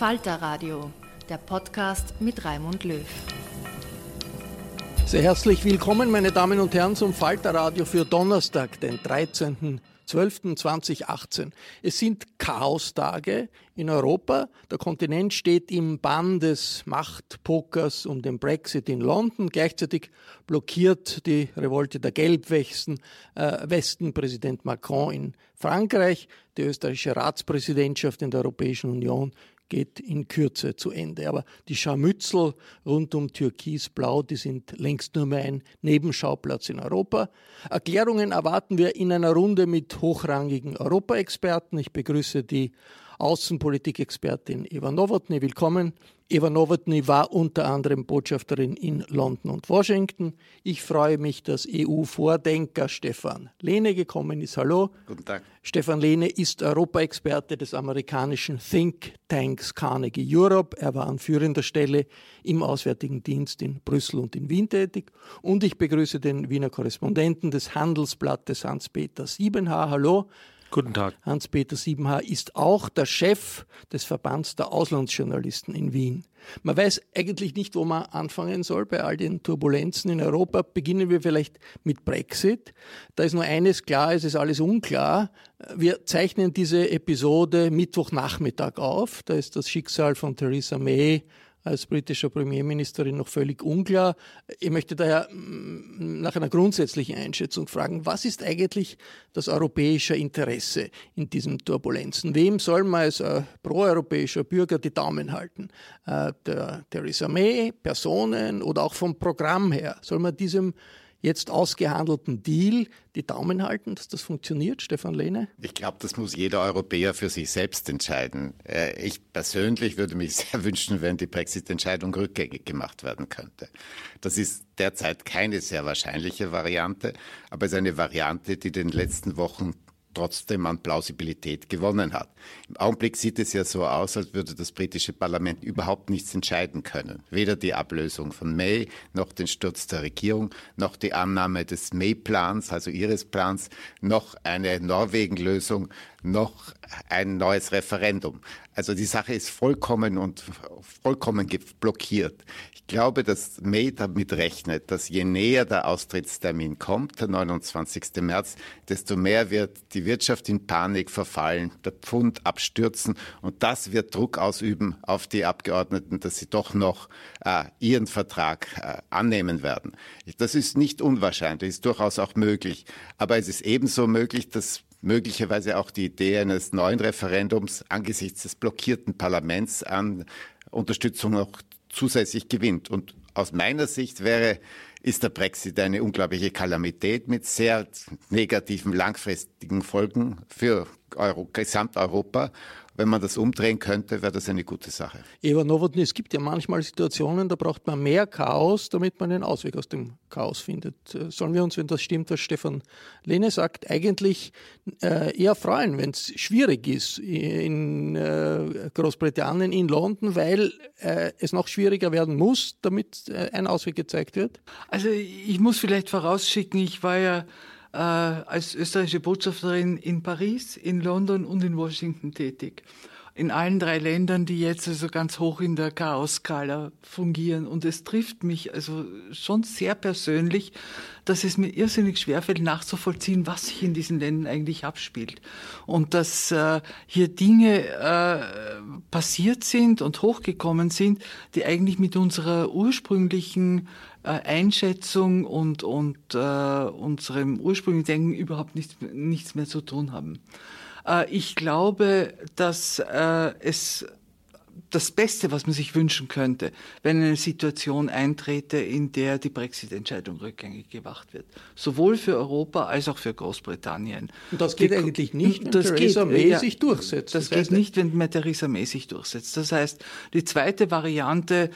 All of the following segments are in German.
Falter Radio, der Podcast mit Raimund Löw. Sehr herzlich willkommen, meine Damen und Herren, zum Falter Radio für Donnerstag, den 13.12.2018. Es sind Chaostage in Europa. Der Kontinent steht im Bann des Machtpokers um den Brexit in London. Gleichzeitig blockiert die Revolte der Gelbwesten äh, Westen Präsident Macron in Frankreich. Die österreichische Ratspräsidentschaft in der Europäischen Union geht in Kürze zu Ende. Aber die Scharmützel rund um Türkisblau, die sind längst nur mehr ein Nebenschauplatz in Europa. Erklärungen erwarten wir in einer Runde mit hochrangigen Europaexperten. Ich begrüße die Außenpolitikexpertin Eva Nowotny. Willkommen. Eva Nowotny war unter anderem Botschafterin in London und Washington. Ich freue mich, dass EU-Vordenker Stefan Lehne gekommen ist. Hallo. Guten Tag. Stefan Lehne ist Europaexperte des amerikanischen Think Tanks Carnegie Europe. Er war an führender Stelle im Auswärtigen Dienst in Brüssel und in Wien tätig. Und ich begrüße den Wiener Korrespondenten des Handelsblattes Hans-Peter Siebenhaar. Hallo. Guten Tag. Hans-Peter Siebenhaar ist auch der Chef des Verbands der Auslandsjournalisten in Wien. Man weiß eigentlich nicht, wo man anfangen soll bei all den Turbulenzen in Europa. Beginnen wir vielleicht mit Brexit. Da ist nur eines klar, es ist alles unklar. Wir zeichnen diese Episode Mittwochnachmittag auf. Da ist das Schicksal von Theresa May als britischer Premierministerin noch völlig unklar. Ich möchte daher mm, nach einer grundsätzlichen Einschätzung fragen, was ist eigentlich das europäische Interesse in diesen Turbulenzen? Wem soll man als äh, proeuropäischer Bürger die Daumen halten? Äh, der Theresa May, Personen oder auch vom Programm her? Soll man diesem jetzt ausgehandelten Deal die Daumen halten, dass das funktioniert, Stefan Lehne? Ich glaube, das muss jeder Europäer für sich selbst entscheiden. Äh, ich persönlich würde mich sehr wünschen, wenn die Brexit-Entscheidung rückgängig gemacht werden könnte. Das ist derzeit keine sehr wahrscheinliche Variante, aber es ist eine Variante, die den letzten Wochen trotzdem an Plausibilität gewonnen hat. Im Augenblick sieht es ja so aus, als würde das britische Parlament überhaupt nichts entscheiden können. Weder die Ablösung von May, noch den Sturz der Regierung, noch die Annahme des May-Plans, also ihres Plans, noch eine Norwegen-Lösung, noch ein neues Referendum. Also die Sache ist vollkommen und vollkommen blockiert. Ich glaube, dass May damit rechnet, dass je näher der Austrittstermin kommt, der 29. März, desto mehr wird die Wirtschaft in Panik verfallen, der Pfund abstürzen und das wird Druck ausüben auf die Abgeordneten, dass sie doch noch äh, ihren Vertrag äh, annehmen werden. Das ist nicht unwahrscheinlich, ist durchaus auch möglich. Aber es ist ebenso möglich, dass möglicherweise auch die Idee eines neuen Referendums angesichts des blockierten Parlaments an Unterstützung noch zusätzlich gewinnt. Und aus meiner Sicht wäre, ist der Brexit eine unglaubliche Kalamität mit sehr negativen langfristigen Folgen für Euro, Gesamteuropa wenn man das umdrehen könnte, wäre das eine gute Sache. Eva Nowotny, es gibt ja manchmal Situationen, da braucht man mehr Chaos, damit man einen Ausweg aus dem Chaos findet. Äh, sollen wir uns, wenn das stimmt, was Stefan Lehne sagt, eigentlich äh, eher freuen, wenn es schwierig ist in äh, Großbritannien, in London, weil es noch schwieriger werden muss, damit ein Ausweg gezeigt wird? Also ich muss vielleicht vorausschicken, ich war ja äh, als österreichische Botschafterin in Paris, in London und in Washington tätig. In allen drei Ländern, die jetzt also ganz hoch in der Chaos-Skala fungieren. Und es trifft mich also schon sehr persönlich, dass es mir irrsinnig schwerfällt, nachzuvollziehen, was sich in diesen Ländern eigentlich abspielt. Und dass äh, hier Dinge äh, passiert sind und hochgekommen sind, die eigentlich mit unserer ursprünglichen Einschätzung und, und äh, unserem ursprünglichen Denken überhaupt nichts, nichts mehr zu tun haben. Äh, ich glaube, dass äh, es das Beste, was man sich wünschen könnte, wenn eine Situation eintrete, in der die Brexit-Entscheidung rückgängig gemacht wird. Sowohl für Europa als auch für Großbritannien. Und das geht die, eigentlich nicht, wenn Theresa May ja, sich durchsetzt. Das, das heißt, geht nicht, wenn Theresa May sich durchsetzt. Das heißt, die zweite Variante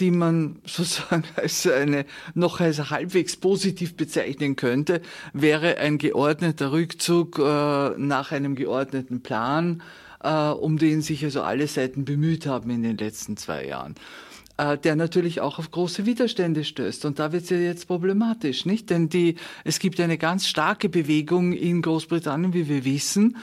die man sozusagen als eine noch als halbwegs positiv bezeichnen könnte, wäre ein geordneter Rückzug äh, nach einem geordneten Plan, äh, um den sich also alle Seiten bemüht haben in den letzten zwei Jahren äh, der natürlich auch auf große Widerstände stößt. Und da wird es ja jetzt problematisch, nicht? Denn die, es gibt eine ganz starke Bewegung in Großbritannien, wie wir wissen,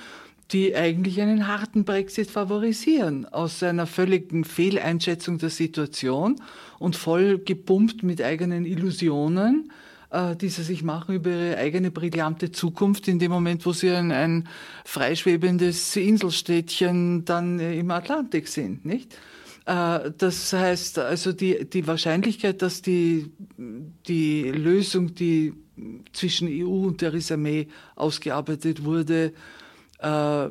die eigentlich einen harten Brexit favorisieren, aus einer völligen Fehleinschätzung der Situation und voll gepumpt mit eigenen Illusionen, äh, die sie sich machen über ihre eigene brillante Zukunft in dem Moment, wo sie ein, ein freischwebendes Inselstädtchen dann äh, im Atlantik sind, nicht? Äh, das heißt, also die, die Wahrscheinlichkeit, dass die, die Lösung, die zwischen EU und Theresa May ausgearbeitet wurde, äh,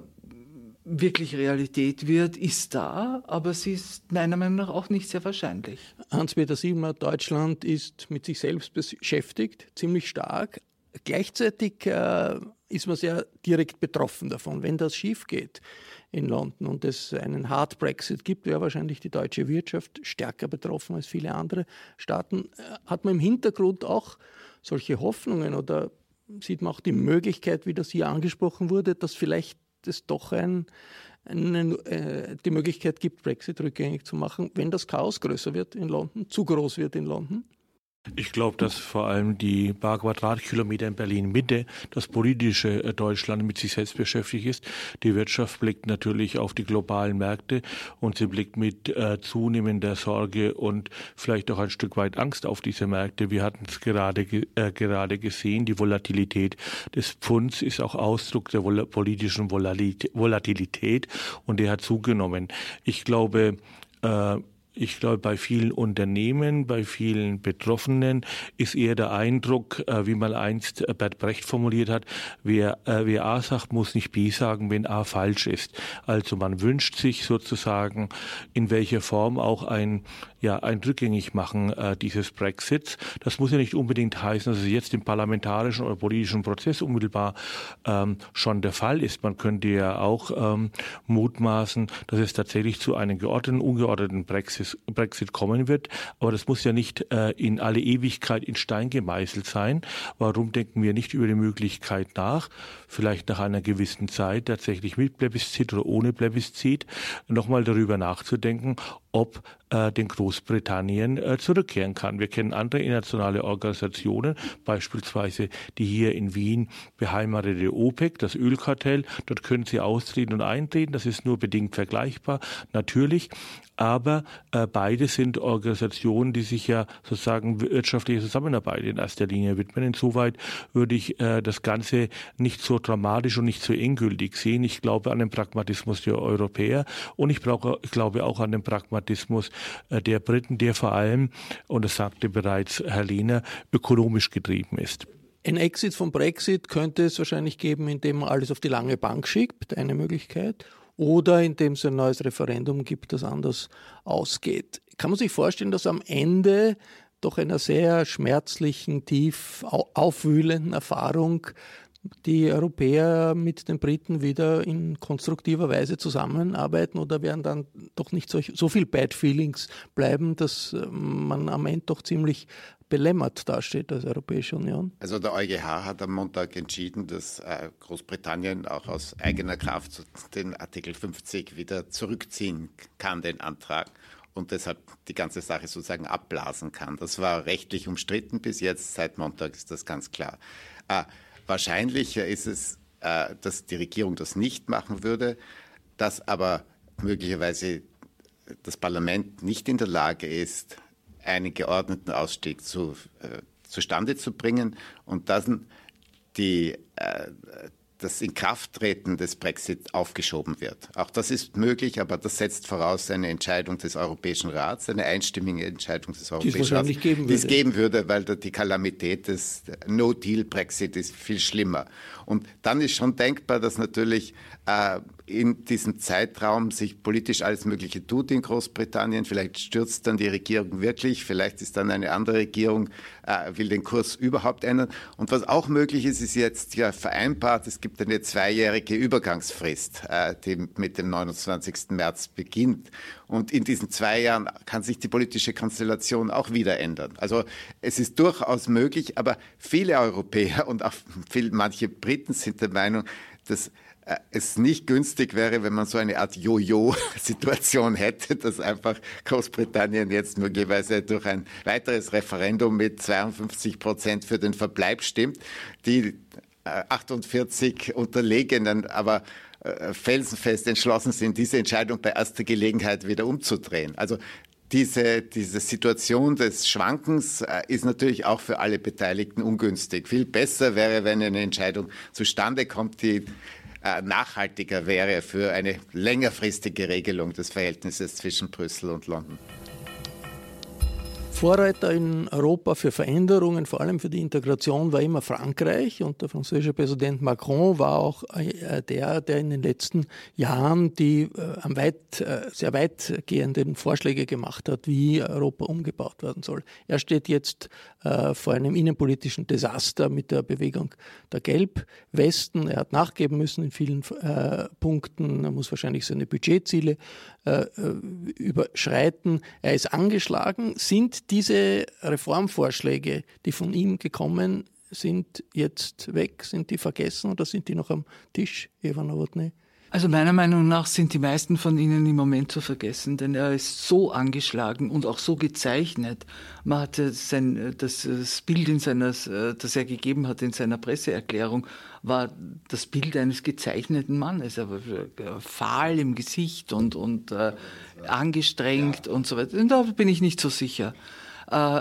wirklich Realität wird, ist da, aber sie ist meiner Meinung nach auch nicht sehr wahrscheinlich. Hans-Peter Siebener, Deutschland ist mit sich selbst beschäftigt, ziemlich stark. Gleichzeitig äh, ist man sehr direkt betroffen davon. Wenn das schief geht in London und es einen Hard Brexit gibt, wäre wahrscheinlich die deutsche Wirtschaft stärker betroffen als viele andere Staaten. Äh, hat man im Hintergrund auch solche Hoffnungen oder sieht man auch die Möglichkeit, wie das hier angesprochen wurde, dass vielleicht es doch ein, eine, äh, die Möglichkeit gibt, Brexit rückgängig zu machen, wenn das Chaos größer wird in London, zu groß wird in London? Ich glaube, dass vor allem die paar Quadratkilometer in Berlin Mitte, das politische äh, Deutschland mit sich selbst beschäftigt ist. Die Wirtschaft blickt natürlich auf die globalen Märkte und sie blickt mit äh, zunehmender Sorge und vielleicht auch ein Stück weit Angst auf diese Märkte. Wir hatten es gerade, äh, gerade gesehen. Die Volatilität des Pfunds ist auch Ausdruck der vol politischen Volatilität und der hat zugenommen. Ich glaube, äh, ich glaube, bei vielen Unternehmen, bei vielen Betroffenen ist eher der Eindruck, äh, wie mal einst äh, Bert Brecht formuliert hat, wer, äh, wer A sagt, muss nicht B sagen, wenn A falsch ist. Also man wünscht sich sozusagen in welcher Form auch ein, ja, ein Rückgängigmachen äh, dieses Brexits. Das muss ja nicht unbedingt heißen, dass es jetzt im parlamentarischen oder politischen Prozess unmittelbar ähm, schon der Fall ist. Man könnte ja auch ähm, mutmaßen, dass es tatsächlich zu einem geordneten, ungeordneten Brexit Brexit kommen wird. Aber das muss ja nicht äh, in alle Ewigkeit in Stein gemeißelt sein. Warum denken wir nicht über die Möglichkeit nach, vielleicht nach einer gewissen Zeit tatsächlich mit Plebiszit oder ohne Plebiszit nochmal darüber nachzudenken, ob äh, den Großbritannien äh, zurückkehren kann. Wir kennen andere internationale Organisationen, beispielsweise die hier in Wien beheimatete OPEC, das Ölkartell. Dort können sie austreten und eintreten. Das ist nur bedingt vergleichbar, natürlich. Aber äh, beide sind Organisationen, die sich ja sozusagen wirtschaftliche Zusammenarbeit in erster Linie widmen. Insoweit würde ich äh, das Ganze nicht so dramatisch und nicht so endgültig sehen. Ich glaube an den Pragmatismus der Europäer und ich, brauche, ich glaube auch an den Pragmatismus äh, der Briten, der vor allem, und das sagte bereits Herr Lehner, ökonomisch getrieben ist. Ein Exit vom Brexit könnte es wahrscheinlich geben, indem man alles auf die lange Bank schickt, eine Möglichkeit, oder indem es ein neues Referendum gibt, das anders ausgeht. Kann man sich vorstellen, dass am Ende doch einer sehr schmerzlichen, tief aufwühlenden Erfahrung die Europäer mit den Briten wieder in konstruktiver Weise zusammenarbeiten oder werden dann doch nicht so, so viel Bad Feelings bleiben, dass äh, man am Ende doch ziemlich belämmert dasteht als Europäische Union? Also der EuGH hat am Montag entschieden, dass äh, Großbritannien auch aus eigener Kraft den Artikel 50 wieder zurückziehen kann, den Antrag und deshalb die ganze Sache sozusagen abblasen kann. Das war rechtlich umstritten bis jetzt. Seit Montag ist das ganz klar. Äh, wahrscheinlicher ist es, äh, dass die Regierung das nicht machen würde, dass aber möglicherweise das Parlament nicht in der Lage ist, einen geordneten Ausstieg zu, äh, zustande zu bringen. Und dann die, äh, das Inkrafttreten des Brexit aufgeschoben wird. Auch das ist möglich, aber das setzt voraus eine Entscheidung des Europäischen Rats, eine einstimmige Entscheidung des Europäischen Rats, geben die es geben würde, weil die Kalamität des No-Deal-Brexit ist viel schlimmer. Und dann ist schon denkbar, dass natürlich äh, in diesem Zeitraum sich politisch alles Mögliche tut in Großbritannien. Vielleicht stürzt dann die Regierung wirklich, vielleicht ist dann eine andere Regierung, äh, will den Kurs überhaupt ändern. Und was auch möglich ist, ist jetzt ja vereinbart, es gibt eine zweijährige Übergangsfrist, äh, die mit dem 29. März beginnt. Und in diesen zwei Jahren kann sich die politische Konstellation auch wieder ändern. Also es ist durchaus möglich, aber viele Europäer und auch viel, manche Briten sind der Meinung, dass es nicht günstig wäre, wenn man so eine Art Jojo-Situation hätte, dass einfach Großbritannien jetzt möglicherweise durch ein weiteres Referendum mit 52 Prozent für den Verbleib stimmt, die 48 äh, Unterlegenen aber äh, felsenfest entschlossen sind, diese Entscheidung bei erster Gelegenheit wieder umzudrehen. Also diese, diese Situation des Schwankens ist natürlich auch für alle Beteiligten ungünstig. Viel besser wäre, wenn eine Entscheidung zustande kommt, die äh, nachhaltiger wäre für eine längerfristige Regelung des Verhältnisses zwischen Brüssel und London. Vorreiter in Europa für Veränderungen, vor allem für die Integration, war immer Frankreich. Und der französische Präsident Macron war auch äh, der, der in den letzten Jahren die äh, am weit, äh, sehr weitgehenden Vorschläge gemacht hat, wie Europa umgebaut werden soll. Er steht jetzt vor einem innenpolitischen Desaster mit der Bewegung der Gelbwesten. Er hat nachgeben müssen in vielen Punkten. Er muss wahrscheinlich seine Budgetziele überschreiten. Er ist angeschlagen. Sind diese Reformvorschläge, die von ihm gekommen sind, jetzt weg? Sind die vergessen oder sind die noch am Tisch, Eva Nowotny? Also meiner Meinung nach sind die meisten von ihnen im Moment zu vergessen, denn er ist so angeschlagen und auch so gezeichnet. Man hatte sein, das, das Bild, in seiner, das er gegeben hat in seiner Presseerklärung, war das Bild eines gezeichneten Mannes. Er war fahl im Gesicht und, und äh, angestrengt und so weiter. Und da bin ich nicht so sicher. Äh,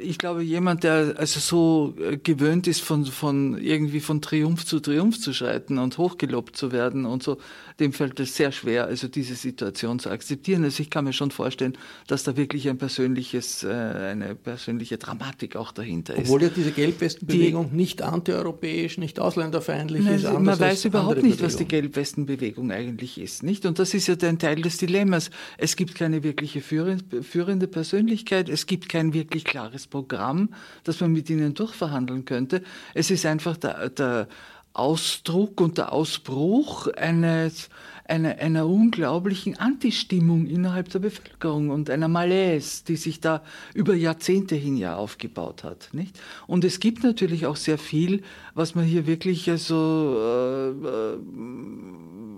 ich glaube, jemand, der also so äh, gewöhnt ist, von, von irgendwie von Triumph zu Triumph zu schreiten und hochgelobt zu werden und so, dem fällt es sehr schwer, also diese Situation zu akzeptieren. Also ich kann mir schon vorstellen, dass da wirklich ein persönliches, äh, eine persönliche Dramatik auch dahinter ist. Obwohl ja diese Gelbwestenbewegung nicht antieuropäisch, nicht ausländerfeindlich nein, ist. Man weiß überhaupt nicht, was die Gelbwestenbewegung eigentlich ist, nicht? Und das ist ja ein Teil des Dilemmas. Es gibt keine wirkliche führende Persönlichkeit, es gibt kein wirklich klares Programm, das man mit ihnen durchverhandeln könnte. Es ist einfach der, der Ausdruck und der Ausbruch eines, einer, einer unglaublichen Antistimmung innerhalb der Bevölkerung und einer Malaise, die sich da über Jahrzehnte hin ja aufgebaut hat. Nicht? Und es gibt natürlich auch sehr viel, was man hier wirklich also, äh,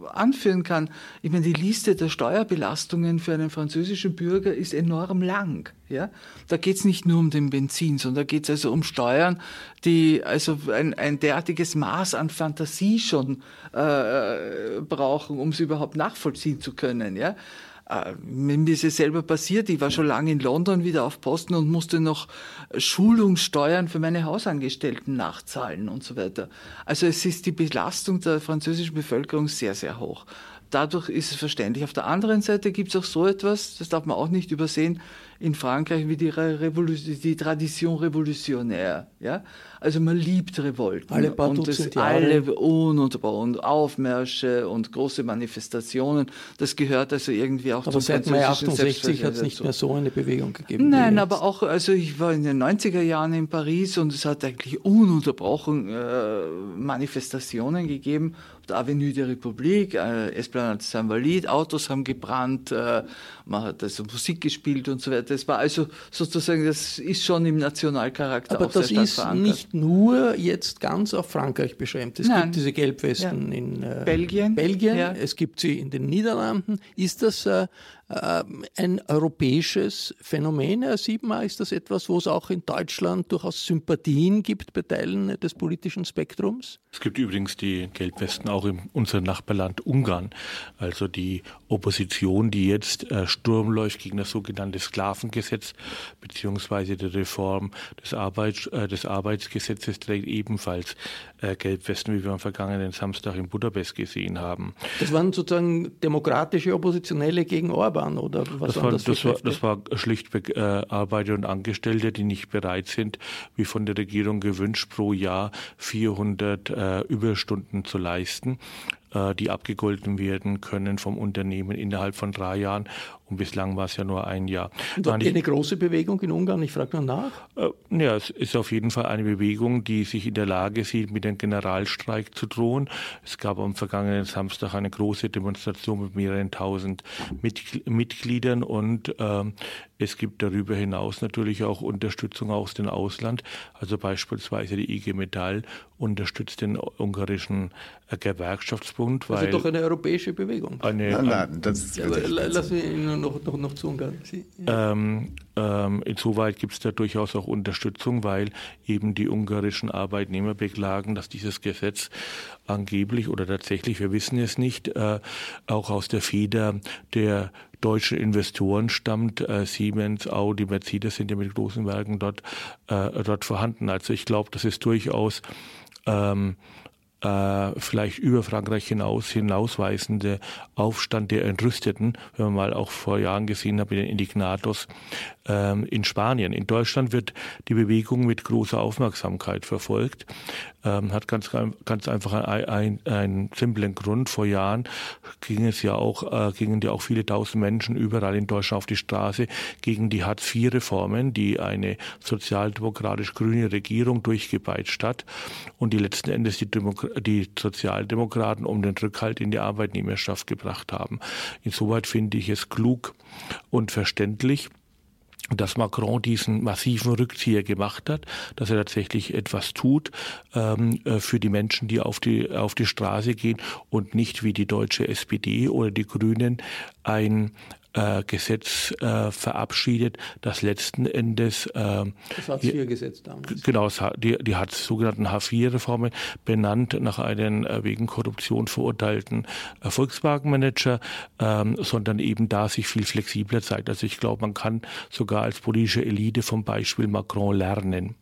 anführen kann. Ich meine, die Liste der Steuerbelastungen für einen französischen Bürger ist enorm lang. Ja? Da geht es nicht nur um den Benzin, sondern da geht es also um Steuern, die also ein, ein derartiges Maß an Fantasie schon äh, brauchen, um sie überhaupt nachvollziehen zu können. Ja? Äh, mir ist es selber passiert, ich war schon lange in London wieder auf Posten und musste noch Schulungssteuern für meine Hausangestellten nachzahlen und so weiter. Also es ist die Belastung der französischen Bevölkerung sehr, sehr hoch. dadurch ist es verständlich. Auf der anderen Seite gibt es auch so etwas, das darf man auch nicht übersehen, in Frankreich wie die, Revolu die Tradition revolutionär. Ja? Also man liebt Revolten. Alle paar und das alle ununterbrochen Aufmärsche und große Manifestationen. Das gehört also irgendwie auch aber zum seit Mai 68 hat es nicht mehr so eine Bewegung gegeben. Nein, aber auch, also ich war in den 90er Jahren in Paris und es hat eigentlich ununterbrochen äh, Manifestationen gegeben der Avenue der Republik, äh, Esplanade Saint-Valide, Autos haben gebrannt, äh, man hat also Musik gespielt und so weiter. Es war also sozusagen, das ist schon im Nationalcharakter Aber das ist verankert. nicht nur jetzt ganz auf Frankreich beschränkt. Es Nein. gibt diese Gelbwesten Ja. in äh, Belgien. Belgien. Ja. es gibt sie in den Niederlanden. Ist das äh, ein europäisches Phänomen, Herr Siebenmar? Ist das etwas, wo es auch in Deutschland durchaus Sympathien gibt bei Teilen des politischen Spektrums? Es gibt übrigens die Gelbwesten auch in unserem Nachbarland Ungarn. Also die Opposition, die jetzt äh, Sturm läuft gegen das sogenannte Sklavengesetz beziehungsweise die Reform des, Arbeits, äh, des Arbeitsgesetzes trägt ebenfalls äh, Gelbwesten, wie wir am vergangenen Samstag in Budapest gesehen haben. Das waren sozusagen demokratische Oppositionelle gegen Orban oder was Das, waren waren, das das, war, das war schlichtweg äh, Arbeiter und Angestellte, die nicht bereit sind, wie von der Regierung gewünscht, pro Jahr 400 äh, Überstunden zu leisten, die abgegolten werden können vom Unternehmen innerhalb von drei Jahren. Und bislang war es ja nur ein Jahr. War Nein, die eine große Bewegung in Ungarn? Ich frage nur nach. äh, Ja, es ist auf jeden Fall eine Bewegung, die sich in der Lage sieht, mit einem Generalstreik zu drohen. Es gab am vergangenen Samstag eine große Demonstration mit mehreren tausend Mitgl- Mitgliedern und ähm, es gibt darüber hinaus natürlich auch Unterstützung aus dem Ausland. Also beispielsweise die IG Metall unterstützt den ungarischen äh, Gewerkschaftsbund, Also weil doch eine europäische Bewegung. eine, Nein, nein, das Ja, würde aber ich la- nicht lassen wir ihn noch, noch, noch zu Ungarn. Sie, Ähm, ähm, insoweit gibt es da durchaus auch Unterstützung, weil eben die ungarischen Arbeitnehmer beklagen, dass dieses Gesetz angeblich oder tatsächlich, wir wissen es nicht, äh, auch aus der Feder der deutschen Investoren stammt. Äh, Siemens, Audi, Mercedes sind ja mit großen Werken dort, äh, dort vorhanden. Also ich glaube, das ist durchaus ähm, äh, vielleicht über Frankreich hinaus hinausweisende Aufstand der Entrüsteten, wenn man mal auch vor Jahren gesehen hat mit den Indignatos ähm, in Spanien. In Deutschland wird die Bewegung mit großer Aufmerksamkeit verfolgt. Ähm, hat ganz, ganz einfach einen, einen, simplen Grund. Vor Jahren ging es ja auch, äh, gingen ja auch viele tausend Menschen überall in Deutschland auf die Straße gegen die Hartz-IV-Reformen, die eine sozialdemokratisch-grüne Regierung durchgepeitscht hat und die letzten Endes die, Demo die Sozialdemokraten um den Rückhalt in die Arbeitnehmerschaft gebracht haben. Insoweit finde ich es klug und verständlich, dass Macron diesen massiven Rückzieher gemacht hat, dass er tatsächlich etwas tut ähm, äh, für die Menschen, die auf die, auf die Straße gehen und nicht wie die deutsche SPD oder die Grünen ein äh, Gesetz äh, verabschiedet, das letzten Endes äh, das Hartz-IV-Gesetz damals. Genau, die, die hat sogenannten H4-Reformen benannt nach einem äh, wegen Korruption verurteilten äh, Volkswagen-Manager, ähm, sondern eben da sich viel flexibler zeigt. Also ich glaube, man kann sogar als politische Elite vom Beispiel Macron lernen.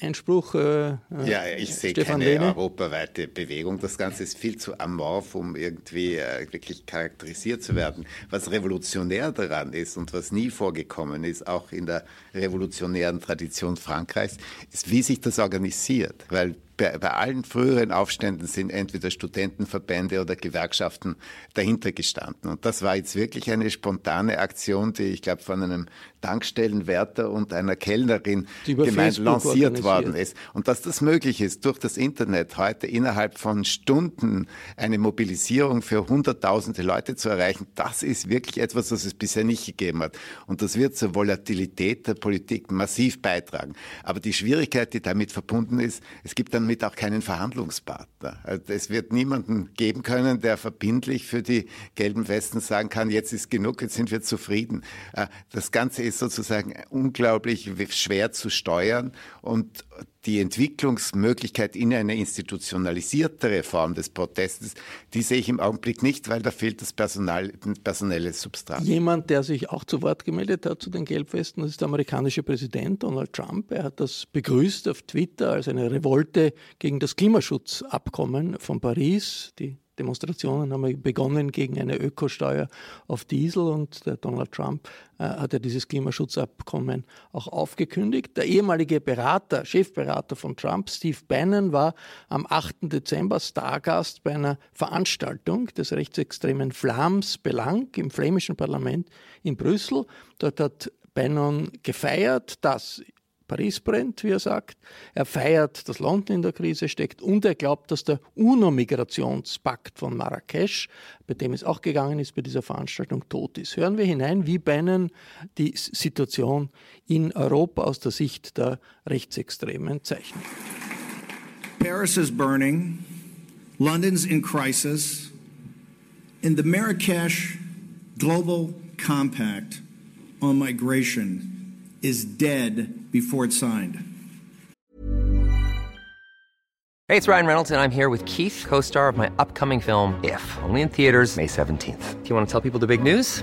Einspruch. Äh, Ja, ich sehe keine Lehne. europaweite Bewegung. Das Ganze ist viel zu amorph, um irgendwie äh, wirklich charakterisiert zu werden. Was revolutionär daran ist und was nie vorgekommen ist, auch in der revolutionären Tradition Frankreichs, ist, wie sich das organisiert. Weil bei, bei allen früheren Aufständen sind entweder Studentenverbände oder Gewerkschaften dahinter gestanden. Und das war jetzt wirklich eine spontane Aktion, die ich glaube von einem Tankstellenwärter und einer Kellnerin gemeint lanciert worden ist. Und dass das möglich ist, durch das Internet heute innerhalb von Stunden eine Mobilisierung für hunderttausende Leute zu erreichen, das ist wirklich etwas, was es bisher nicht gegeben hat. Und das wird zur Volatilität der Politik massiv beitragen. Aber die Schwierigkeit, die damit verbunden ist, es gibt damit auch keinen Verhandlungspartner. Also es wird niemanden geben können, der verbindlich für die gelben Westen sagen kann, jetzt ist genug, jetzt sind wir zufrieden. Äh, Das Ganze ist sozusagen unglaublich schwer zu steuern und die Entwicklungsmöglichkeit in eine institutionalisiertere Form des Protestes, die sehe ich im Augenblick nicht, weil da fehlt das Personal, personelle Substrat. Jemand, der sich auch zu Wort gemeldet hat zu den Gelbwesten, das ist der amerikanische Präsident Donald Trump. Er hat das begrüßt auf Twitter als eine Revolte gegen das Klimaschutzabkommen von Paris. Die Demonstrationen haben begonnen gegen eine Ökosteuer auf Diesel und der Donald Trump äh, hat ja dieses Klimaschutzabkommen auch aufgekündigt. Der ehemalige Berater, Chefberater von Trump, Steve Bannon, war am 8. Dezember Stargast bei einer Veranstaltung des rechtsextremen Flams Belang im flämischen Parlament in Brüssel. Dort hat Bannon gefeiert, dass Paris brennt, wie er sagt. Er feiert, dass London in der Krise steckt und er glaubt, dass der UNO-Migrationspakt von Marrakesch, bei dem es auch gegangen ist bei dieser Veranstaltung, tot ist. Hören wir hinein, wie Bannon die Situation in Europa aus der Sicht der Rechtsextremen zeichnet. Paris is burning, London's in crisis. In the Marrakesh Global Compact on migration is dead before it's signed. Hey, it's Ryan Reynolds, and I'm here with Keith, co star of my upcoming film, If, only in theaters, May 17th. Do you want to tell people the big news?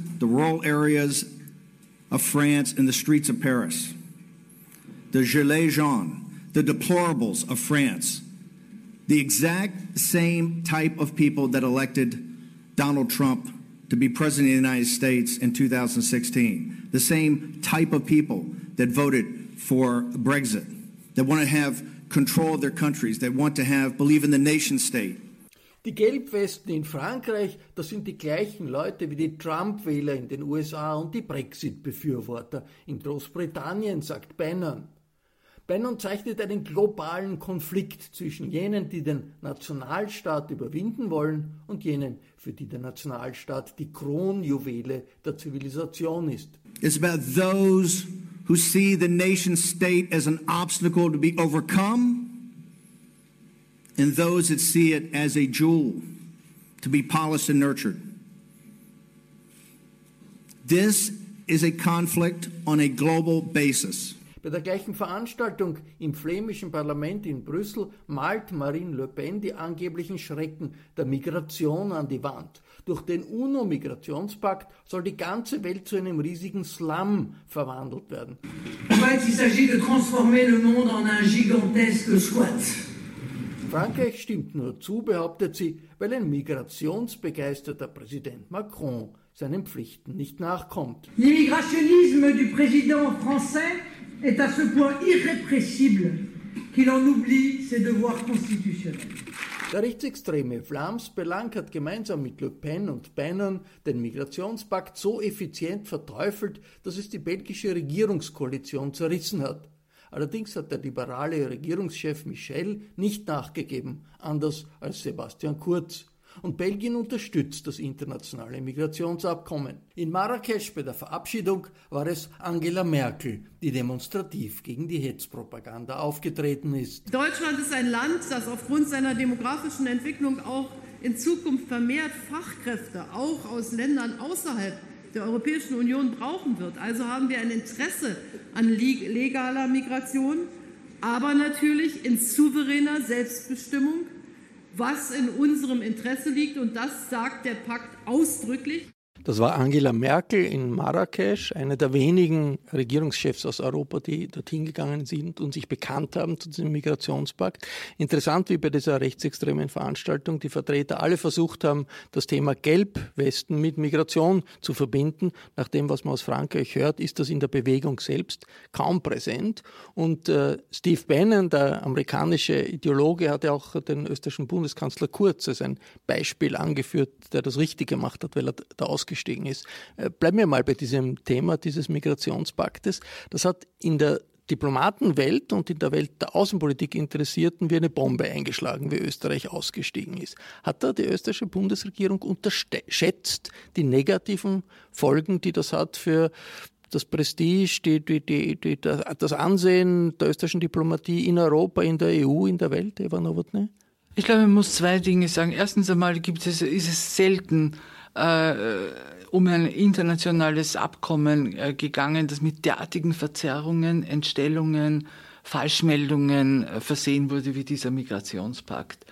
the rural areas of France and the streets of Paris. The Gilets jaunes, the deplorables of France, the exact same type of people that elected Donald Trump to be president of the United States in 2016, the same type of people that voted for Brexit, that want to have control of their countries, that want to have believe in the nation state. Die Gelbwesten in Frankreich, das sind die gleichen Leute wie die Trump-Wähler in den USA und die Brexit-Befürworter in Großbritannien, sagt Bannon. Bannon zeichnet einen globalen Konflikt zwischen jenen, die den Nationalstaat überwinden wollen, und jenen, für die der Nationalstaat die Kronjuwele der Zivilisation ist. It's about those who see the nation state as an obstacle to be overcome and those that see it as a jewel to be polished and nurtured. This is a conflict on a global basis. Bei der gleichen Veranstaltung im flämischen Parlament in Brüssel malt Marine Le Pen die angeblichen Schrecken der Migration an die Wand. Durch den UNO-Migrationspakt soll die ganze Welt zu einem riesigen Slum verwandelt werden. En fait, il s'agit de transformer le monde en un gigantesque squat. Frankreich stimmt nur zu, behauptet sie, weil ein migrationsbegeisterter Präsident Macron seinen Pflichten nicht nachkommt. L'immigrationnisme du président français est à ce point irrépressible qu'il en oublie ses devoirs constitutionnels. Der rechtsextreme Flams Belang hat gemeinsam mit Le Pen und Bannon den Migrationspakt so effizient verteufelt, dass es die belgische Regierungskoalition zerrissen hat. Allerdings hat der liberale Regierungschef Michel nicht nachgegeben, anders als Sebastian Kurz. Und Belgien unterstützt das internationale Migrationsabkommen. In Marrakesch bei der Verabschiedung war es Angela Merkel, die demonstrativ gegen die Hetzpropaganda aufgetreten ist. Deutschland ist ein Land, das aufgrund seiner demografischen Entwicklung auch in Zukunft vermehrt Fachkräfte, auch aus Ländern außerhalb der Europäischen Union brauchen wird. Also haben wir ein Interesse an legaler Migration, aber natürlich in souveräner Selbstbestimmung, was in unserem Interesse liegt. Und das sagt der Pakt ausdrücklich. Das war Angela Merkel in Marrakesch, eine der wenigen Regierungschefs aus Europa, die dorthin gegangen sind und sich bekannt haben zu diesem Migrationspakt. Interessant, wie bei dieser rechtsextremen Veranstaltung die Vertreter alle versucht haben, das Thema Gelbwesten mit Migration zu verbinden. Nach dem, was man aus Frankreich hört, ist das in der Bewegung selbst kaum präsent. Und äh, Steve Bannon, der amerikanische Ideologe, hat ja auch den österreichischen Bundeskanzler Kurz als ein Beispiel angeführt, der das richtig gemacht hat, weil er da ausgegangen ausgestiegen ist. Äh, bleiben wir mal bei diesem Thema dieses Migrationspaktes. Das hat in der Diplomatenwelt und in der Welt der Außenpolitik Interessierten wie eine Bombe eingeschlagen, wie Österreich ausgestiegen ist. Hat da die österreichische Bundesregierung unterschätzt die negativen Folgen, die das hat für das Prestige, die, die, die, das Ansehen der österreichischen Diplomatie in Europa, in der EU, in der Welt, Eva Nowotny? Ich glaube, man muss zwei Dinge sagen. Erstens einmal gibt es, ist es selten um ein internationales Abkommen äh, gegangen, das mit derartigen Verzerrungen, Entstellungen, Falschmeldungen äh, versehen wurde wie dieser Migrationspakt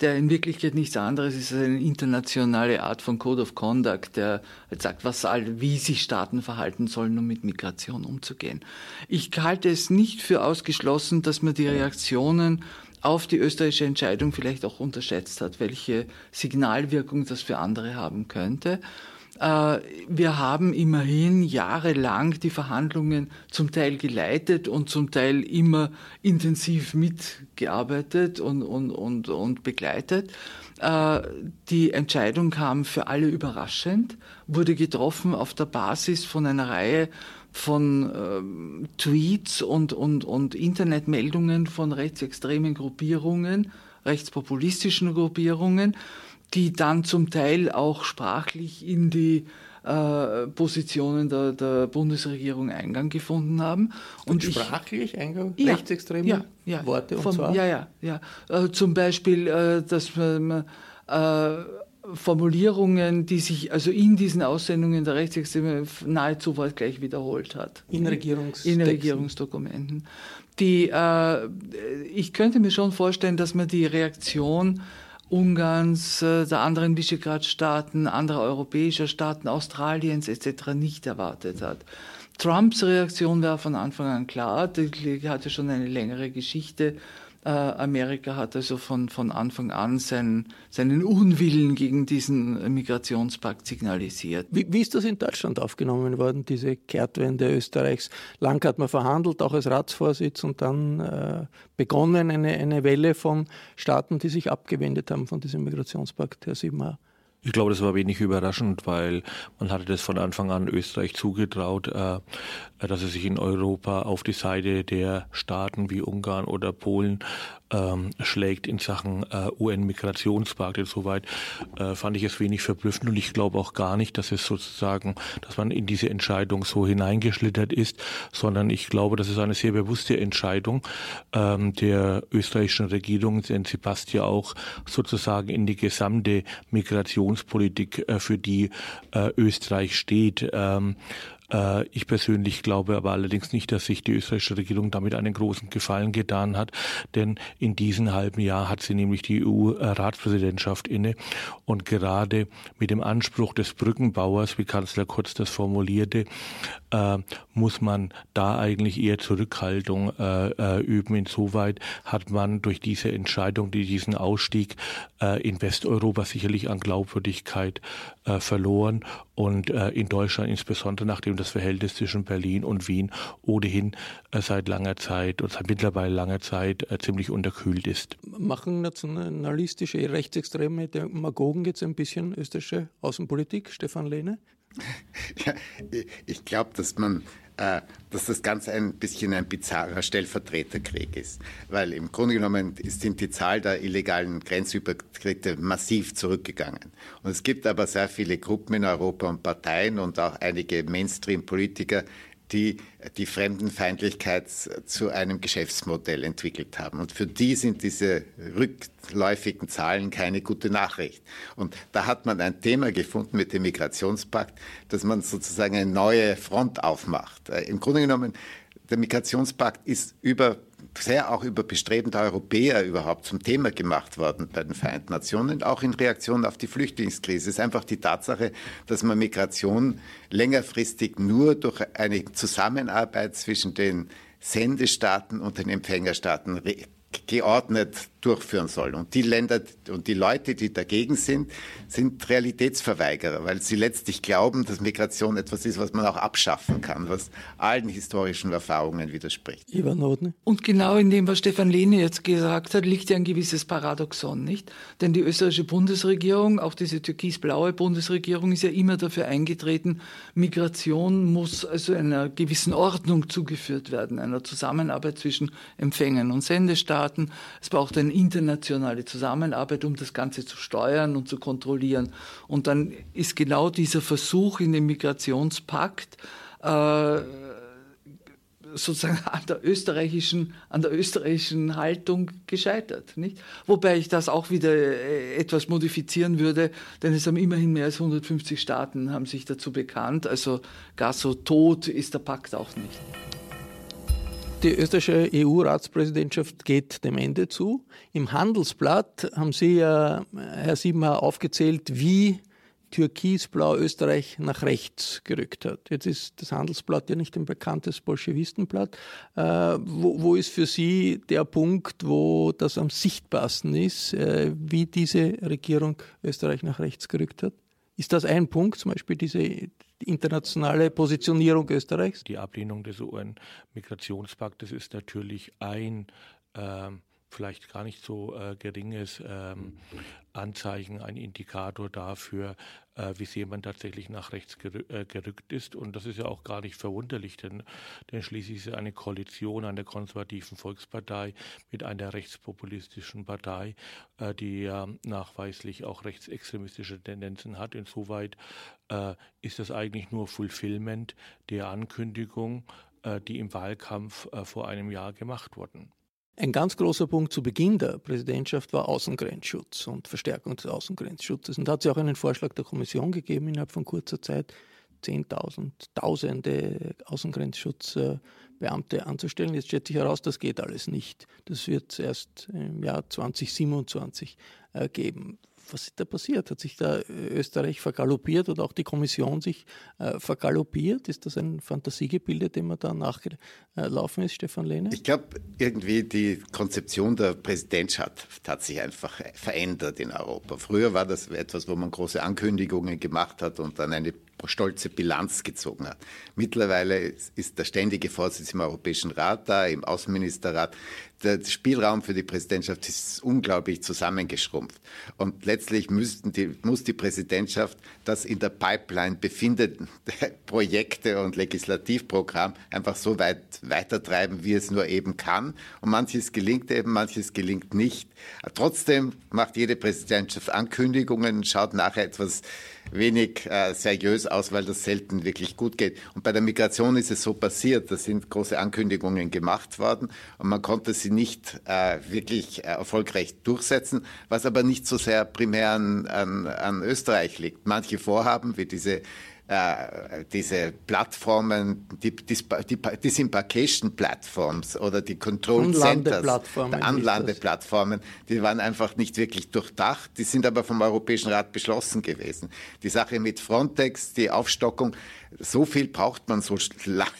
der in Wirklichkeit nichts anderes ist als eine internationale Art von Code of Conduct, der halt sagt, was all, wie sich Staaten verhalten sollen, um mit Migration umzugehen. Ich halte es nicht für ausgeschlossen, dass man die Reaktionen auf die österreichische Entscheidung vielleicht auch unterschätzt hat, welche Signalwirkung das für andere haben könnte. Äh, wir haben immerhin jahrelang die Verhandlungen zum Teil geleitet und zum Teil immer intensiv mitgearbeitet und, und, und, und begleitet. Äh, die Entscheidung kam für alle überraschend, wurde getroffen auf der Basis von einer Reihe von ähm, Tweets und, und, und Internetmeldungen von rechtsextremen Gruppierungen, rechtspopulistischen Gruppierungen die dann zum Teil auch sprachlich in die äh, Positionen der, der, Bundesregierung Eingang gefunden haben. Und, und sprachlich ich, Eingang? Ja, rechtsextreme ja, ja, Worte und von, zwar? Ja, ja, ja. Äh, zum Beispiel, äh, dass man äh, Formulierungen, die sich also in diesen Aussendungen der Rechtsextreme nahezu gleich wiederholt hat. In, Regierungs in Regierungsdokumenten. Die, äh, ich könnte mir schon vorstellen, dass man die Reaktion Ungarns, äh, der anderen Visegrad-Staaten, anderer europäischer Staaten, Australiens etc. nicht erwartet hat. Trumps Reaktion war von Anfang an klar, die hatte schon eine längere Geschichte Amerika hat also von, von Anfang an seinen, seinen Unwillen gegen diesen Migrationspakt signalisiert. Wie, wie ist das in Deutschland aufgenommen worden, diese Kehrtwende Österreichs? Lang hat man verhandelt, auch als Ratsvorsitz, und dann äh, begonnen eine, eine Welle von Staaten, die sich abgewendet haben von diesem Migrationspakt, Herr Siebenhaar. Ich glaube, das war wenig überraschend, weil man hatte das von Anfang an Österreich zugetraut, äh, dass es sich in Europa auf die Seite der Staaten wie Ungarn oder Polen ähm, schlägt in Sachen äh, UN-Migrationspakt. Insoweit äh, fand ich es wenig verblüffend und ich glaube auch gar nicht, dass es sozusagen, dass man in diese Entscheidung so hineingeschlittert ist, sondern ich glaube, das ist eine sehr bewusste Entscheidung ähm, der österreichischen Regierung, denn sie passt ja auch sozusagen in die gesamte Migrationspolitik, äh, für die äh, Österreich steht. Ähm, äh, ich persönlich glaube aber allerdings nicht, dass sich die österreichische Regierung damit einen großen Gefallen getan hat, denn in diesem halben Jahr hat sie nämlich die EU-Ratspräsidentschaft inne und gerade mit dem Anspruch des Brückenbauers, wie Kanzler Kurz das formulierte, äh, muss man da eigentlich eher Zurückhaltung äh, äh üben. Insoweit hat man durch diese Entscheidung, die diesen Ausstieg äh, in Westeuropa sicherlich an Glaubwürdigkeit äh, verloren und äh, in Deutschland insbesondere nachdem das Verhältnis zwischen Berlin und Wien ohnehin äh, seit langer Zeit und seit mittlerweile langer Zeit äh, ziemlich unterkühlt ist. Machen nationalistische, rechtsextreme Demagogen jetzt ein bisschen österreichische Außenpolitik, Stefan Lehne? Ja, ich glaube, dass man dass das Ganze ein bisschen ein bizarrer Stellvertreterkrieg ist. Weil im Grunde genommen sind die Zahl der illegalen Grenzübertritte massiv zurückgegangen. Und es gibt aber sehr viele Gruppen in Europa und Parteien und auch einige Mainstream-Politiker, die die Fremdenfeindlichkeit zu einem Geschäftsmodell entwickelt haben. Und für die sind diese rückläufigen Zahlen keine gute Nachricht. Und da hat man ein Thema gefunden mit dem Migrationspakt, dass man sozusagen eine neue Front aufmacht. Äh, Im Grunde genommen, der Migrationspakt ist über sehr auch über Bestreben der Europäer überhaupt zum Thema gemacht worden bei den Vereinten Nationen, auch in Reaktion auf die Flüchtlingskrise. Es ist einfach die Tatsache, dass man Migration längerfristig nur durch eine Zusammenarbeit zwischen den Sendestaaten und den Empfängerstaaten geordnet durchführen soll. Und die Länder und die Leute, die dagegen sind, sind Realitätsverweigerer, weil sie letztlich glauben, dass Migration etwas ist, was man auch abschaffen kann, was allen historischen Erfahrungen widerspricht. Und genau in dem, was Stefan Lehne jetzt gesagt hat, liegt ja ein gewisses Paradoxon, nicht? Denn die österreichische Bundesregierung, auch diese türkisblaue Bundesregierung, ist ja immer dafür eingetreten, Migration muss also einer gewissen Ordnung zugeführt werden, einer Zusammenarbeit zwischen Empfängern und Sendestaaten. Es braucht ein internationale Zusammenarbeit, um das Ganze zu steuern und zu kontrollieren. Und dann ist genau dieser Versuch in dem Migrationspakt, äh, sozusagen an der österreichischen, an der österreichischen Haltung gescheitert, nicht? Wobei ich das auch wieder äh, etwas modifizieren würde, denn es haben immerhin mehr als 150 Staaten haben sich dazu bekannt, also gar so tot ist der Pakt auch nicht. Die österreichische EU-Ratspräsidentschaft geht dem Ende zu. Im Handelsblatt haben Sie, ja, Herr Siebenhaar, aufgezählt, wie türkisblau Österreich nach rechts gerückt hat. Jetzt ist das Handelsblatt ja nicht ein bekanntes Bolschewistenblatt. Äh, wo, wo, ist für Sie der Punkt, wo das am sichtbarsten ist, äh, wie diese Regierung Österreich nach rechts gerückt hat? Ist das ein Punkt, zum Beispiel diese internationale Positionierung Österreichs? Die Ablehnung des UN-Migrationspaktes ist natürlich ein äh, vielleicht gar nicht so äh, geringes ähm, Anzeichen, ein Indikator dafür, äh, wie sehr man tatsächlich nach rechts gerü äh, gerückt ist. Und das ist ja auch gar nicht verwunderlich, denn, denn schließlich ist es eine Koalition einer konservativen Volkspartei mit einer rechtspopulistischen Partei, äh, die ja nachweislich auch rechtsextremistische Tendenzen hat. Insoweit äh, ist das eigentlich nur Fulfillment der Ankündigung, äh, die im Wahlkampf äh, vor einem Jahr gemacht wurden. Ein ganz großer Punkt zu Beginn der Präsidentschaft war Außengrenzschutz und Verstärkung des Außengrenzschutzes. Und da hat es auch einen Vorschlag der Kommission gegeben, innerhalb von kurzer Zeit 10.000, Tausende Außengrenzschutzbeamte anzustellen. Jetzt stellt sich heraus, das geht alles nicht. Das wird erst im Jahr 2027 äh, geben was ist da passiert? Hat sich da Österreich vergaloppiert oder auch die Kommission sich äh, vergaloppiert? Ist das ein Fantasiegebilde, dem man da nachgelaufen ist, Stefan Lehne? Ich glaube, irgendwie die Konzeption der Präsidentschaft hat sich einfach verändert in Europa. Früher war das etwas, wo man große Ankündigungen gemacht hat und dann eine stolze Bilanz gezogen hat. Mittlerweile ist der ständige Vorsitz im Europäischen Rat da, im Außenministerrat. Der Spielraum für die Präsidentschaft ist unglaublich zusammengeschrumpft. Und letztlich die, muss die Präsidentschaft das in der Pipeline befindende Projekte und Legislativprogramm einfach so weit weitertreiben, wie es nur eben kann. Und manches gelingt eben, manches gelingt nicht. Trotzdem macht jede Präsidentschaft Ankündigungen schaut nachher etwas wenig äh, seriös aus, weil das selten wirklich gut geht. Und bei der Migration ist es so passiert, da sind große Ankündigungen gemacht worden und man konnte sie nicht äh, wirklich äh, erfolgreich durchsetzen, was aber nicht so sehr primär an, an, an Österreich liegt. Manche Vorhaben, wie diese äh, diese Plattformen, die, die, die Disembarkation Platforms oder die Control Centers, Anlandeplattformen, die waren einfach nicht wirklich durchdacht. Die sind aber vom Europäischen Rat beschlossen gewesen. Die Sache mit Frontex, die Aufstockung, so viel braucht man so,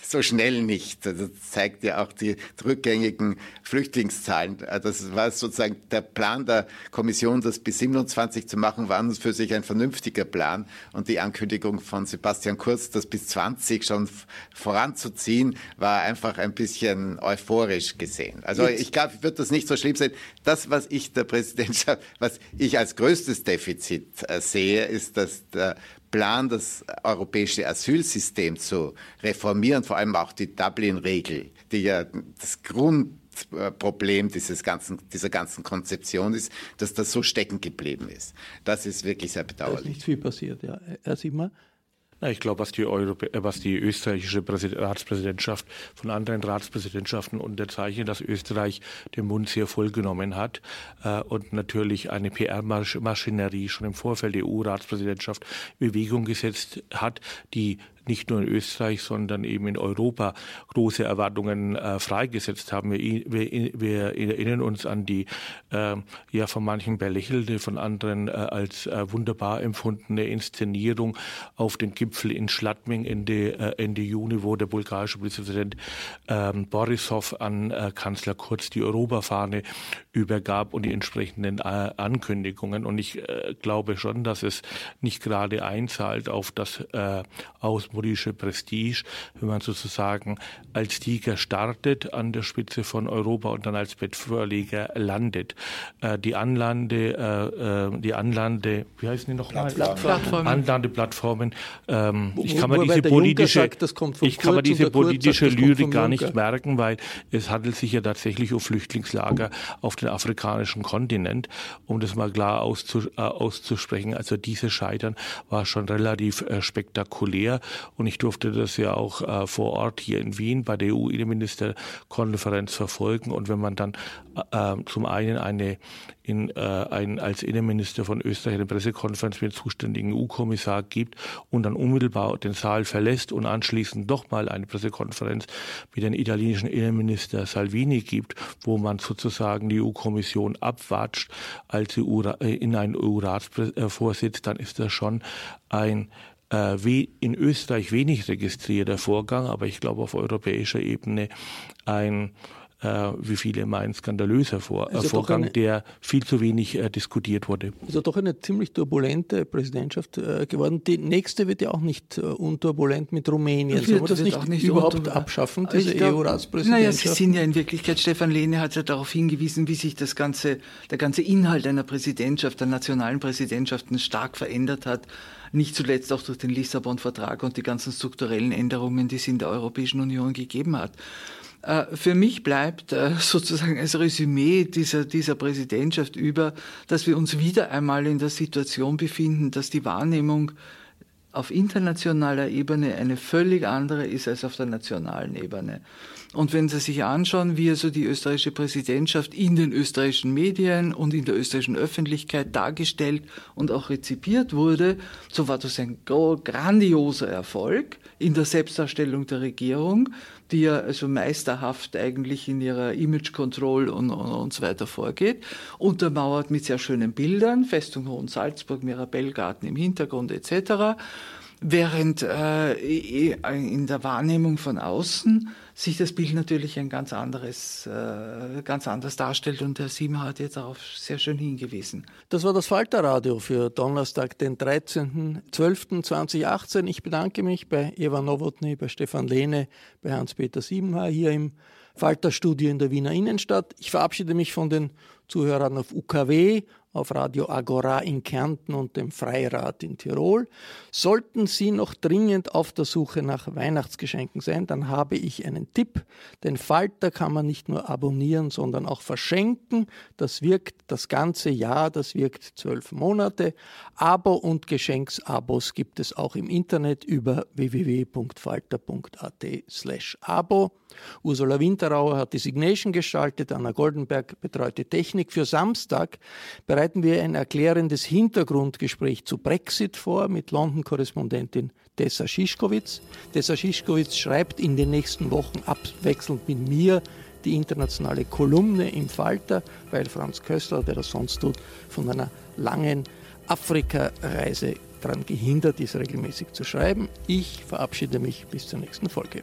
so schnell nicht. Das zeigt ja auch die rückgängigen Flüchtlingszahlen. Das war sozusagen der Plan der Kommission, das bis 27 zu machen, war für sich ein vernünftiger Plan. Und die Ankündigung von Sebastian Kurz, das bis 20 schon voranzuziehen, war einfach ein bisschen euphorisch gesehen. Also ich glaube, wird das nicht so schlimm sein. Das, was ich der Präsidentschaft, was ich als größtes Defizit äh, sehe, ist, dass der Plan, das europäische Asylsystem zu reformieren, vor allem auch die Dublin-Regel, die ja das Grundproblem dieses ganzen, dieser ganzen Konzeption ist, dass das so stecken geblieben ist. Das ist wirklich sehr bedauerlich. Da ist nicht viel passiert, ja. Herr Simmer? Na, ich glaube, was äh, was die österreichische Ratspräsidentschaft von anderen Ratspräsidentschaften unterzeichnet, dass Österreich den Mund sehr voll genommen hat äh, und natürlich eine PR-Maschinerie schon im Vorfeld der EU-Ratspräsidentschaft Bewegung gesetzt hat, die nicht nur in Österreich, sondern eben in Europa große Erwartungen äh, freigesetzt haben. Wir, wir, wir, erinnern uns an die äh, ja von manchen belächelte, von anderen äh, als äh, wunderbar empfundene Inszenierung auf dem Gipfel in Schladming Ende, äh, Ende Juni, wo der bulgarische Präsident ähm, Borisov an äh, Kanzler Kurz die Europafahne übergab und die entsprechenden Ankündigungen. Und ich glaube schon, dass es nicht gerade einzahlt auf das äh, aus politische Prestige, wenn man sozusagen als Tiger startet an der Spitze von Europa und dann als Bettvorleger landet. Äh, die Anlande, äh, äh die Anlande, wie heißen die nochmal? Plattformen. Anlandeplattformen. Ähm, ich kann mir diese politische, sagt, ich kann mir diese politische sagt, Lyrik gar nicht merken, weil es handelt sich ja tatsächlich um Flüchtlingslager auf dem afrikanischen Kontinent, um das mal klar äh, auszusprechen. Also dieses Scheitern war schon relativ äh, spektakulär Und ich durfte das ja auch äh, vor Ort hier in Wien bei der EU-Innenministerkonferenz verfolgen. Und wenn man dann äh, äh zum einen eine in, äh, ein, als Innenminister von Österreich eine Pressekonferenz mit dem zuständigen EU-Kommissar gibt und dann unmittelbar den Saal verlässt und anschließend doch mal eine Pressekonferenz mit dem italienischen Innenminister Salvini gibt, wo man sozusagen die EU-Kommission abwatscht als EU, äh, in einen EU-Ratsvorsitz, dann ist das schon ein äh, in Österreich wenig registrierter Vorgang, aber ich glaube auf europäischer Ebene ein äh, wie viele meinen, skandalöser Vor also Vorgang, eine, der viel zu wenig äh, diskutiert wurde. Also doch eine ziemlich turbulente Präsidentschaft äh, geworden. Die nächste wird ja auch nicht äh, unturbulent mit Rumänien. Sollen wir das nicht, nicht überhaupt abschaffen, diese EU-Ratspräsidentschaft? Naja, Sie sind ja in Wirklichkeit, Stefan Lehne hat ja darauf hingewiesen, wie sich das ganze, der ganze Inhalt einer Präsidentschaft, der nationalen Präsidentschaften stark verändert hat nicht zuletzt auch durch den Lissabon-Vertrag und die ganzen strukturellen Änderungen, die es in der Europäischen Union gegeben hat. Äh, für mich bleibt äh, sozusagen als Resümee dieser, dieser Präsidentschaft über, dass wir uns wieder einmal in der Situation befinden, dass die Wahrnehmung auf internationaler Ebene eine völlig andere ist als auf der nationalen Ebene. Und wenn Sie sich anschauen, wie also die österreichische Präsidentschaft in den österreichischen Medien und in der österreichischen Öffentlichkeit dargestellt und auch rezipiert wurde, so war das ein grandioser Erfolg in der Selbstdarstellung der Regierung die ja also meisterhaft eigentlich in ihrer Image Control und, und, und so weiter vorgeht, untermauert mit sehr schönen Bildern, Festung Hohen Salzburg, Mirabellgarten im Hintergrund etc., während äh, in der Wahrnehmung von außen sich das Bild natürlich ein ganz anderes, äh, ganz anders darstellt und Herr Siemer hat jetzt darauf sehr schön hingewiesen. Das war das Falterradio für Donnerstag, den 13.12.2018. Ich bedanke mich bei Eva Nowotny, bei Stefan Lehne, bei Hans-Peter Siebenhaar hier im Falterstudio in der Wiener Innenstadt. Ich verabschiede mich von den Zuhörern auf UKW auf Radio Agora in Kärnten und dem Freirad in Tirol. Sollten Sie noch dringend auf der Suche nach Weihnachtsgeschenken sein, dann habe ich einen Tipp. Den Falter kann man nicht nur abonnieren, sondern auch verschenken. Das wirkt das ganze Jahr, das wirkt zwölf Monate. Abo und Geschenksabos gibt es auch im Internet über www.falter.at slash Abo. Ursula Winterauer hat die Signation gestaltet, Anna Goldenberg betreut die Technik. Für Samstag bereiten wir ein erklärendes Hintergrundgespräch zu Brexit vor mit London-Korrespondentin Tessa Schischkowitz. Tessa Schischkowitz schreibt in den nächsten Wochen abwechselnd mit mir die internationale Kolumne im Falter, weil Franz Köstler, der das sonst tut, von einer langen Afrika-Reise daran gehindert ist, regelmäßig zu schreiben. Ich verabschiede mich bis zur nächsten Folge.